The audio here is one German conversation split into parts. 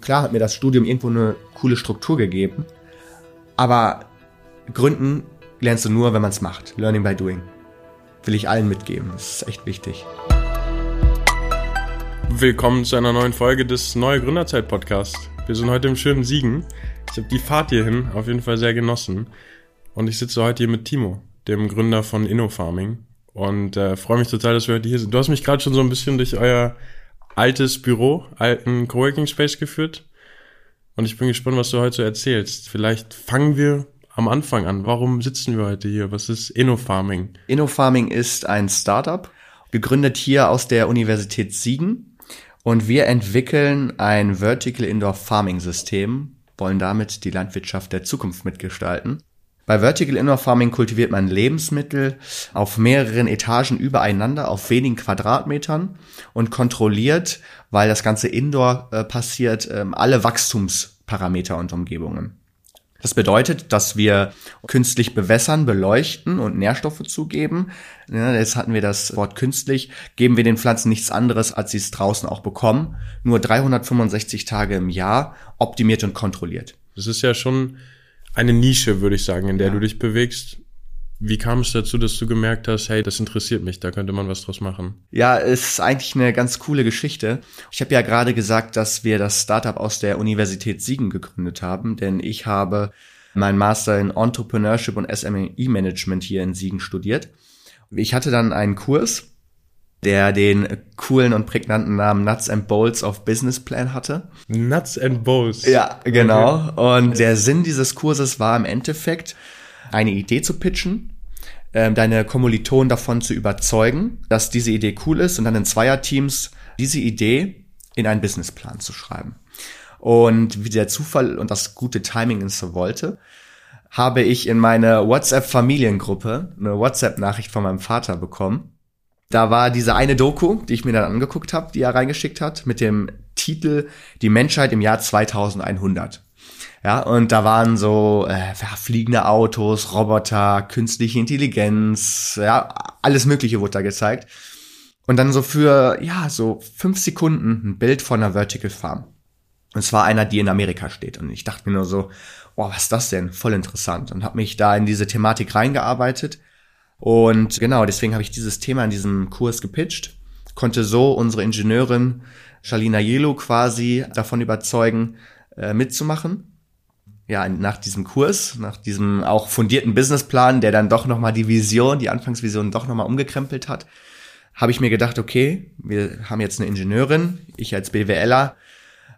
Klar hat mir das Studium irgendwo eine coole Struktur gegeben, aber gründen lernst du nur, wenn man es macht. Learning by doing. Will ich allen mitgeben. Das ist echt wichtig. Willkommen zu einer neuen Folge des Neue Gründerzeit Podcast. Wir sind heute im schönen Siegen. Ich habe die Fahrt hierhin auf jeden Fall sehr genossen. Und ich sitze heute hier mit Timo, dem Gründer von InnoFarming. Und äh, freue mich total, dass wir heute hier sind. Du hast mich gerade schon so ein bisschen durch euer altes Büro, alten Coworking Space geführt. Und ich bin gespannt, was du heute erzählst. Vielleicht fangen wir am Anfang an. Warum sitzen wir heute hier? Was ist InnoFarming? InnoFarming ist ein Startup, gegründet hier aus der Universität Siegen. Und wir entwickeln ein Vertical Indoor Farming System, wollen damit die Landwirtschaft der Zukunft mitgestalten. Bei Vertical Indoor Farming kultiviert man Lebensmittel auf mehreren Etagen übereinander auf wenigen Quadratmetern und kontrolliert, weil das Ganze indoor äh, passiert, ähm, alle Wachstumsparameter und Umgebungen. Das bedeutet, dass wir künstlich bewässern, beleuchten und Nährstoffe zugeben. Ja, jetzt hatten wir das Wort künstlich. Geben wir den Pflanzen nichts anderes, als sie es draußen auch bekommen. Nur 365 Tage im Jahr optimiert und kontrolliert. Das ist ja schon eine Nische, würde ich sagen, in der ja. du dich bewegst. Wie kam es dazu, dass du gemerkt hast, hey, das interessiert mich, da könnte man was draus machen? Ja, es ist eigentlich eine ganz coole Geschichte. Ich habe ja gerade gesagt, dass wir das Startup aus der Universität Siegen gegründet haben, denn ich habe meinen Master in Entrepreneurship und SME Management hier in Siegen studiert. Ich hatte dann einen Kurs, der den coolen und prägnanten Namen Nuts and Bolts of Business Plan hatte. Nuts and Bolts. Ja, genau. Okay. Und der Sinn dieses Kurses war im Endeffekt, eine Idee zu pitchen, ähm, deine Kommilitonen davon zu überzeugen, dass diese Idee cool ist und dann in Zweierteams diese Idee in einen Businessplan zu schreiben. Und wie der Zufall und das gute Timing es so wollte, habe ich in meine WhatsApp-Familiengruppe eine WhatsApp-Nachricht von meinem Vater bekommen, da war diese eine Doku, die ich mir dann angeguckt habe, die er reingeschickt hat, mit dem Titel Die Menschheit im Jahr 2100. Ja, und da waren so äh, fliegende Autos, Roboter, künstliche Intelligenz, ja, alles Mögliche wurde da gezeigt. Und dann so für, ja, so fünf Sekunden ein Bild von einer Vertical Farm. Und zwar einer, die in Amerika steht. Und ich dachte mir nur so, oh, was ist das denn? Voll interessant. Und habe mich da in diese Thematik reingearbeitet und genau, deswegen habe ich dieses Thema in diesem Kurs gepitcht, konnte so unsere Ingenieurin Shalina Yelo quasi davon überzeugen, äh, mitzumachen. Ja, nach diesem Kurs, nach diesem auch fundierten Businessplan, der dann doch nochmal die Vision, die Anfangsvision doch nochmal umgekrempelt hat, habe ich mir gedacht, okay, wir haben jetzt eine Ingenieurin, ich als BWLer,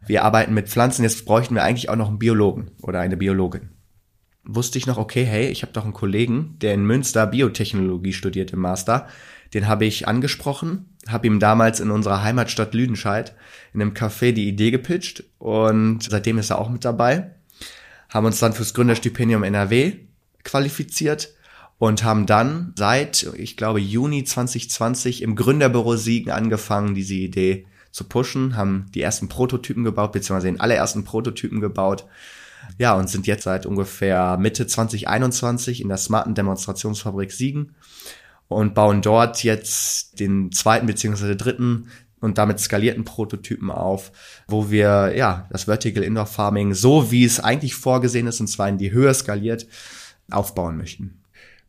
wir arbeiten mit Pflanzen, jetzt bräuchten wir eigentlich auch noch einen Biologen oder eine Biologin wusste ich noch, okay, hey, ich habe doch einen Kollegen, der in Münster Biotechnologie studiert im Master. Den habe ich angesprochen, habe ihm damals in unserer Heimatstadt Lüdenscheid in einem Café die Idee gepitcht und seitdem ist er auch mit dabei. Haben uns dann fürs Gründerstipendium NRW qualifiziert und haben dann seit, ich glaube, Juni 2020 im Gründerbüro Siegen angefangen, diese Idee zu pushen, haben die ersten Prototypen gebaut, beziehungsweise den allerersten Prototypen gebaut ja, und sind jetzt seit ungefähr Mitte 2021 in der smarten Demonstrationsfabrik Siegen und bauen dort jetzt den zweiten beziehungsweise dritten und damit skalierten Prototypen auf, wo wir ja das Vertical Indoor Farming so wie es eigentlich vorgesehen ist und zwar in die Höhe skaliert aufbauen möchten.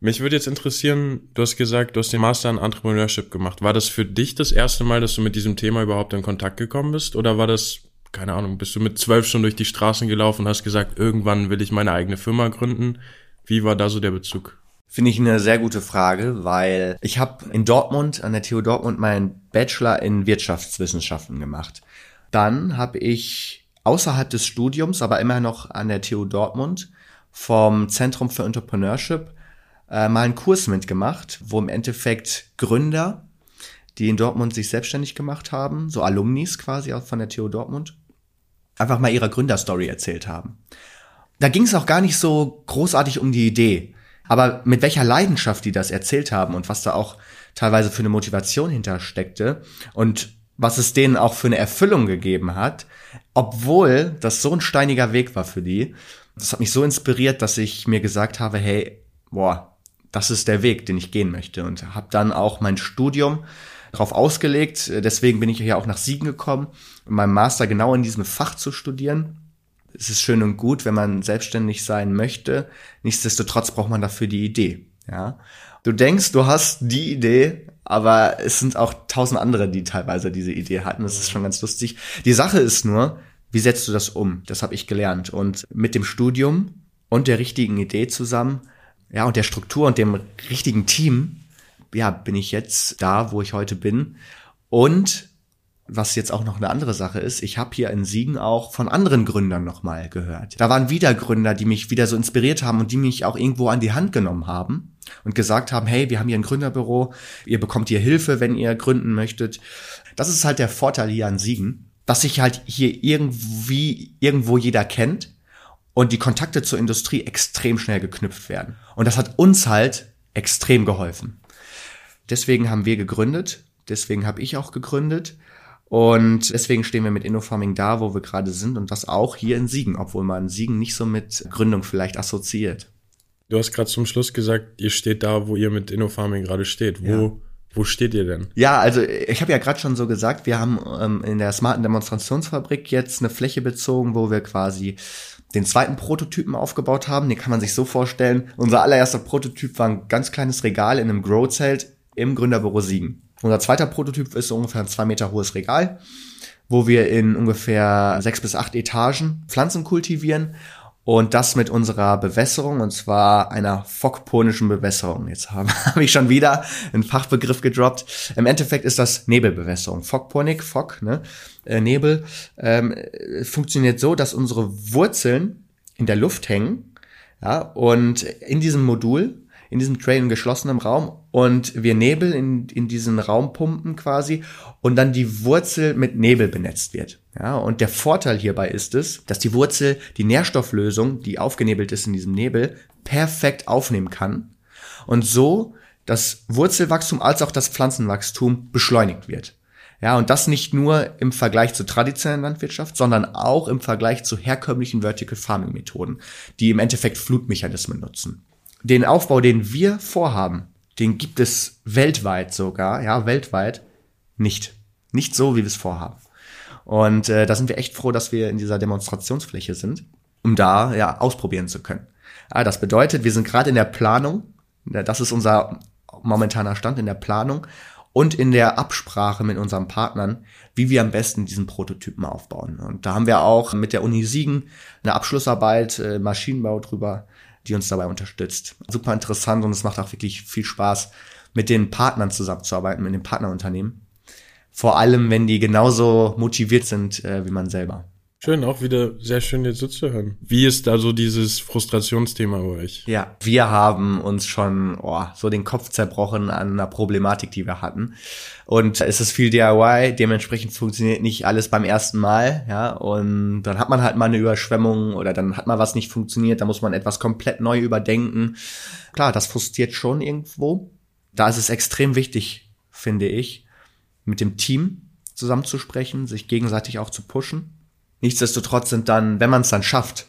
Mich würde jetzt interessieren, du hast gesagt, du hast den Master in Entrepreneurship gemacht. War das für dich das erste Mal, dass du mit diesem Thema überhaupt in Kontakt gekommen bist oder war das keine Ahnung, bist du mit zwölf schon durch die Straßen gelaufen und hast gesagt, irgendwann will ich meine eigene Firma gründen. Wie war da so der Bezug? Finde ich eine sehr gute Frage, weil ich habe in Dortmund, an der TU Dortmund, meinen Bachelor in Wirtschaftswissenschaften gemacht. Dann habe ich außerhalb des Studiums, aber immer noch an der TU Dortmund, vom Zentrum für Entrepreneurship äh, mal einen Kurs mitgemacht, wo im Endeffekt Gründer, die in Dortmund sich selbstständig gemacht haben, so Alumnis quasi auch von der TU Dortmund, einfach mal ihre Gründerstory erzählt haben. Da ging es auch gar nicht so großartig um die Idee, aber mit welcher Leidenschaft die das erzählt haben und was da auch teilweise für eine Motivation hintersteckte und was es denen auch für eine Erfüllung gegeben hat, obwohl das so ein steiniger Weg war für die. Das hat mich so inspiriert, dass ich mir gesagt habe, hey, boah, das ist der Weg, den ich gehen möchte und habe dann auch mein Studium darauf ausgelegt. Deswegen bin ich ja auch nach Siegen gekommen, um meinen Master genau in diesem Fach zu studieren. Es ist schön und gut, wenn man selbstständig sein möchte. Nichtsdestotrotz braucht man dafür die Idee. Ja, du denkst, du hast die Idee, aber es sind auch tausend andere, die teilweise diese Idee hatten. Das ist schon ganz lustig. Die Sache ist nur, wie setzt du das um? Das habe ich gelernt. Und mit dem Studium und der richtigen Idee zusammen, ja, und der Struktur und dem richtigen Team, ja, bin ich jetzt da, wo ich heute bin. Und was jetzt auch noch eine andere Sache ist, ich habe hier in Siegen auch von anderen Gründern nochmal gehört. Da waren wieder Gründer, die mich wieder so inspiriert haben und die mich auch irgendwo an die Hand genommen haben und gesagt haben, hey, wir haben hier ein Gründerbüro, ihr bekommt hier Hilfe, wenn ihr gründen möchtet. Das ist halt der Vorteil hier an Siegen, dass sich halt hier irgendwie irgendwo jeder kennt und die Kontakte zur Industrie extrem schnell geknüpft werden. Und das hat uns halt extrem geholfen. Deswegen haben wir gegründet, deswegen habe ich auch gegründet und deswegen stehen wir mit InnoFarming da, wo wir gerade sind und das auch hier in Siegen, obwohl man Siegen nicht so mit Gründung vielleicht assoziiert. Du hast gerade zum Schluss gesagt, ihr steht da, wo ihr mit InnoFarming gerade steht. Wo, ja. wo steht ihr denn? Ja, also ich habe ja gerade schon so gesagt, wir haben ähm, in der smarten Demonstrationsfabrik jetzt eine Fläche bezogen, wo wir quasi den zweiten Prototypen aufgebaut haben. Den kann man sich so vorstellen. Unser allererster Prototyp war ein ganz kleines Regal in einem Grow-Zelt im Gründerbüro Siegen. Unser zweiter Prototyp ist so ungefähr ein zwei Meter hohes Regal, wo wir in ungefähr sechs bis acht Etagen Pflanzen kultivieren und das mit unserer Bewässerung, und zwar einer fockponischen Bewässerung. Jetzt habe hab ich schon wieder einen Fachbegriff gedroppt. Im Endeffekt ist das Nebelbewässerung. Fockponik, Fock, ne? Äh, Nebel, ähm, funktioniert so, dass unsere Wurzeln in der Luft hängen. Ja, und in diesem Modul in diesem Tray in geschlossenem Raum und wir Nebel in, in diesen Raum pumpen quasi und dann die Wurzel mit Nebel benetzt wird. Ja, und der Vorteil hierbei ist es, dass die Wurzel die Nährstofflösung, die aufgenebelt ist in diesem Nebel, perfekt aufnehmen kann und so das Wurzelwachstum als auch das Pflanzenwachstum beschleunigt wird. Ja, und das nicht nur im Vergleich zur traditionellen Landwirtschaft, sondern auch im Vergleich zu herkömmlichen Vertical Farming Methoden, die im Endeffekt Flutmechanismen nutzen den Aufbau, den wir vorhaben, den gibt es weltweit sogar, ja, weltweit nicht. Nicht so, wie wir es vorhaben. Und äh, da sind wir echt froh, dass wir in dieser Demonstrationsfläche sind, um da ja ausprobieren zu können. Ah, das bedeutet, wir sind gerade in der Planung, das ist unser momentaner Stand in der Planung und in der Absprache mit unseren Partnern, wie wir am besten diesen Prototypen aufbauen. Und da haben wir auch mit der Uni Siegen eine Abschlussarbeit äh, Maschinenbau drüber die uns dabei unterstützt. Super interessant und es macht auch wirklich viel Spaß, mit den Partnern zusammenzuarbeiten, mit den Partnerunternehmen. Vor allem, wenn die genauso motiviert sind äh, wie man selber. Schön, auch wieder sehr schön jetzt so zu hören. Wie ist da so dieses Frustrationsthema bei euch? Ja, wir haben uns schon oh, so den Kopf zerbrochen an einer Problematik, die wir hatten. Und es ist viel DIY, dementsprechend funktioniert nicht alles beim ersten Mal, ja. Und dann hat man halt mal eine Überschwemmung oder dann hat mal was nicht funktioniert, da muss man etwas komplett neu überdenken. Klar, das frustriert schon irgendwo. Da ist es extrem wichtig, finde ich, mit dem Team zusammenzusprechen, sich gegenseitig auch zu pushen Nichtsdestotrotz sind dann, wenn man es dann schafft,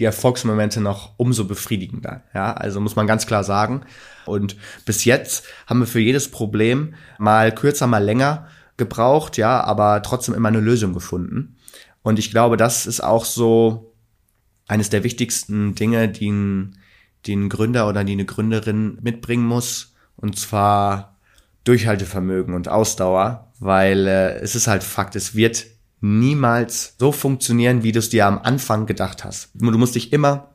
die Erfolgsmomente noch umso befriedigender. Ja, also muss man ganz klar sagen. Und bis jetzt haben wir für jedes Problem mal kürzer, mal länger gebraucht, ja, aber trotzdem immer eine Lösung gefunden. Und ich glaube, das ist auch so eines der wichtigsten Dinge, die ein, die ein Gründer oder die eine Gründerin mitbringen muss. Und zwar Durchhaltevermögen und Ausdauer, weil äh, es ist halt Fakt, es wird niemals so funktionieren, wie du es dir am Anfang gedacht hast. Du musst dich immer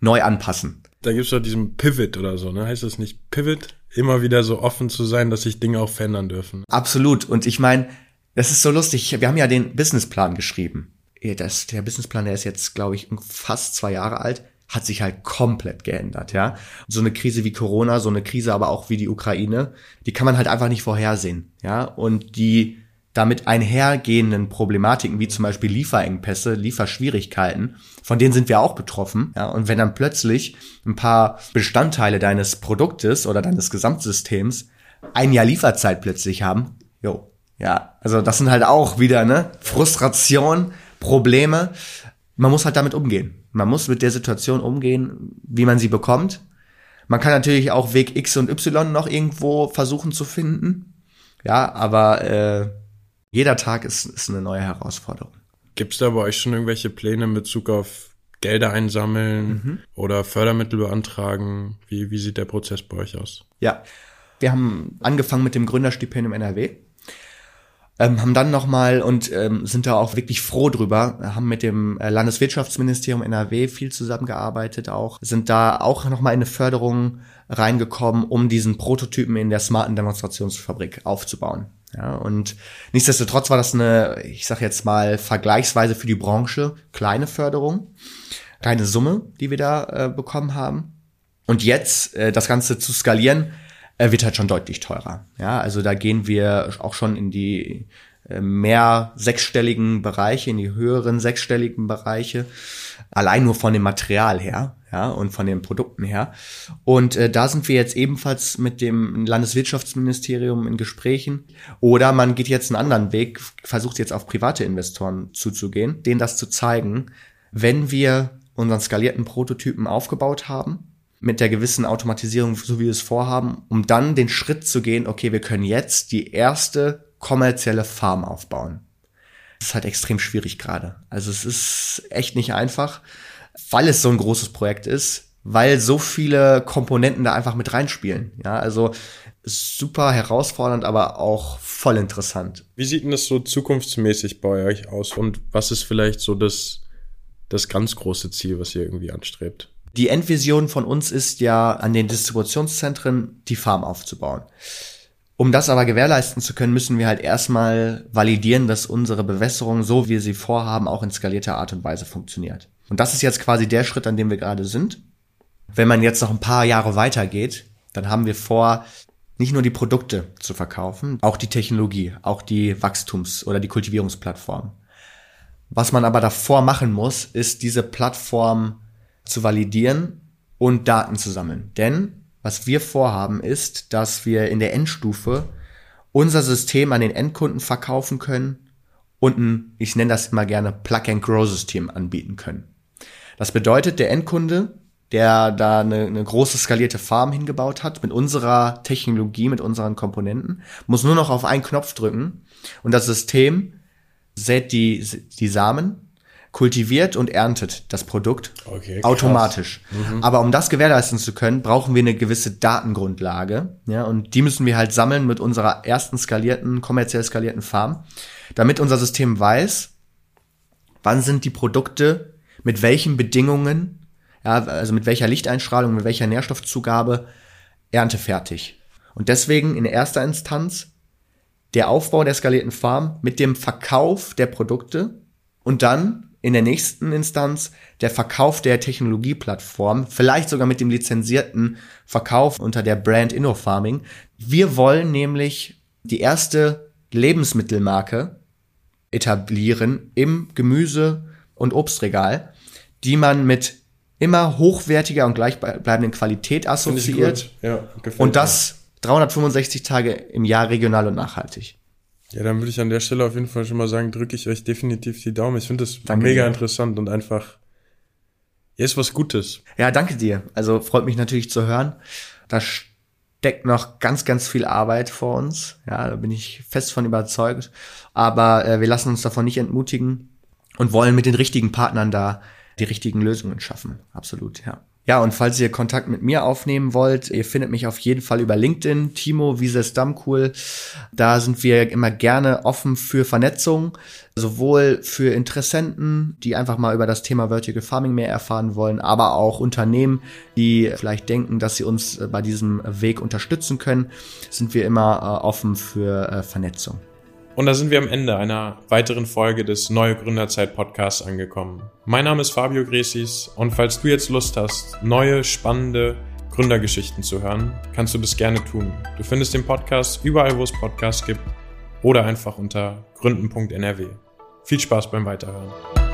neu anpassen. Da gibt's doch diesen Pivot oder so, ne? Heißt das nicht Pivot? Immer wieder so offen zu sein, dass sich Dinge auch verändern dürfen. Absolut. Und ich meine, das ist so lustig. Wir haben ja den Businessplan geschrieben. Das, der Businessplan, der ist jetzt, glaube ich, fast zwei Jahre alt, hat sich halt komplett geändert, ja. So eine Krise wie Corona, so eine Krise aber auch wie die Ukraine, die kann man halt einfach nicht vorhersehen, ja. Und die damit einhergehenden Problematiken, wie zum Beispiel Lieferengpässe, Lieferschwierigkeiten, von denen sind wir auch betroffen. Ja, und wenn dann plötzlich ein paar Bestandteile deines Produktes oder deines Gesamtsystems ein Jahr Lieferzeit plötzlich haben, jo, ja, also das sind halt auch wieder, ne, Frustration, Probleme. Man muss halt damit umgehen. Man muss mit der Situation umgehen, wie man sie bekommt. Man kann natürlich auch Weg X und Y noch irgendwo versuchen zu finden. Ja, aber äh, jeder Tag ist, ist eine neue Herausforderung. Gibt es da bei euch schon irgendwelche Pläne in Bezug auf Gelder einsammeln mhm. oder Fördermittel beantragen? Wie, wie sieht der Prozess bei euch aus? Ja, wir haben angefangen mit dem Gründerstipendium NRW. Ähm, haben dann nochmal und ähm, sind da auch wirklich froh drüber, haben mit dem äh, Landeswirtschaftsministerium NRW viel zusammengearbeitet auch, sind da auch nochmal in eine Förderung reingekommen, um diesen Prototypen in der smarten Demonstrationsfabrik aufzubauen. Ja, und nichtsdestotrotz war das eine, ich sag jetzt mal, vergleichsweise für die Branche kleine Förderung, keine Summe, die wir da äh, bekommen haben. Und jetzt äh, das Ganze zu skalieren, äh, wird halt schon deutlich teurer. Ja, also da gehen wir auch schon in die äh, mehr sechsstelligen Bereiche, in die höheren sechsstelligen Bereiche, allein nur von dem Material her ja, und von den Produkten her. Und äh, da sind wir jetzt ebenfalls mit dem Landeswirtschaftsministerium in Gesprächen. Oder man geht jetzt einen anderen Weg, versucht jetzt auf private Investoren zuzugehen, denen das zu zeigen, wenn wir unseren skalierten Prototypen aufgebaut haben, mit der gewissen Automatisierung, so wie wir es vorhaben, um dann den Schritt zu gehen, okay, wir können jetzt die erste kommerzielle Farm aufbauen. Das ist halt extrem schwierig gerade. Also es ist echt nicht einfach weil es so ein großes Projekt ist, weil so viele Komponenten da einfach mit reinspielen. Ja, also super herausfordernd, aber auch voll interessant. Wie sieht denn das so zukunftsmäßig bei euch aus und was ist vielleicht so das, das ganz große Ziel, was ihr irgendwie anstrebt? Die Endvision von uns ist ja, an den Distributionszentren die Farm aufzubauen. Um das aber gewährleisten zu können, müssen wir halt erstmal validieren, dass unsere Bewässerung, so wie wir sie vorhaben, auch in skalierter Art und Weise funktioniert. Und das ist jetzt quasi der Schritt, an dem wir gerade sind. Wenn man jetzt noch ein paar Jahre weitergeht, dann haben wir vor, nicht nur die Produkte zu verkaufen, auch die Technologie, auch die Wachstums- oder die Kultivierungsplattform. Was man aber davor machen muss, ist diese Plattform zu validieren und Daten zu sammeln. Denn was wir vorhaben, ist, dass wir in der Endstufe unser System an den Endkunden verkaufen können und ein, ich nenne das immer gerne Plug-and-Grow-System anbieten können. Das bedeutet, der Endkunde, der da eine, eine große skalierte Farm hingebaut hat, mit unserer Technologie, mit unseren Komponenten, muss nur noch auf einen Knopf drücken und das System sät die, die Samen kultiviert und erntet das Produkt okay, automatisch. Mhm. Aber um das gewährleisten zu können, brauchen wir eine gewisse Datengrundlage. Ja, und die müssen wir halt sammeln mit unserer ersten skalierten, kommerziell skalierten Farm, damit unser System weiß, wann sind die Produkte mit welchen Bedingungen, ja, also mit welcher Lichteinstrahlung, mit welcher Nährstoffzugabe erntefertig. Und deswegen in erster Instanz der Aufbau der skalierten Farm mit dem Verkauf der Produkte und dann in der nächsten Instanz der Verkauf der Technologieplattform, vielleicht sogar mit dem lizenzierten Verkauf unter der Brand InnoFarming. Wir wollen nämlich die erste Lebensmittelmarke etablieren im Gemüse- und Obstregal, die man mit immer hochwertiger und gleichbleibenden Qualität assoziiert. Ja, und das 365 Tage im Jahr regional und nachhaltig. Ja, dann würde ich an der Stelle auf jeden Fall schon mal sagen, drücke ich euch definitiv die Daumen. Ich finde das danke mega dir. interessant und einfach, ja, ist was Gutes. Ja, danke dir. Also freut mich natürlich zu hören. Da steckt noch ganz, ganz viel Arbeit vor uns. Ja, da bin ich fest von überzeugt. Aber äh, wir lassen uns davon nicht entmutigen und wollen mit den richtigen Partnern da die richtigen Lösungen schaffen. Absolut, ja. Ja, und falls ihr Kontakt mit mir aufnehmen wollt, ihr findet mich auf jeden Fall über LinkedIn, Timo Wieses Dammcool. Da sind wir immer gerne offen für Vernetzung, sowohl für Interessenten, die einfach mal über das Thema Vertical Farming mehr erfahren wollen, aber auch Unternehmen, die vielleicht denken, dass sie uns bei diesem Weg unterstützen können, sind wir immer äh, offen für äh, Vernetzung. Und da sind wir am Ende einer weiteren Folge des Neue Gründerzeit Podcasts angekommen. Mein Name ist Fabio Gresis und falls du jetzt Lust hast, neue, spannende Gründergeschichten zu hören, kannst du das gerne tun. Du findest den Podcast überall, wo es Podcasts gibt oder einfach unter gründen.nrw. Viel Spaß beim Weiterhören.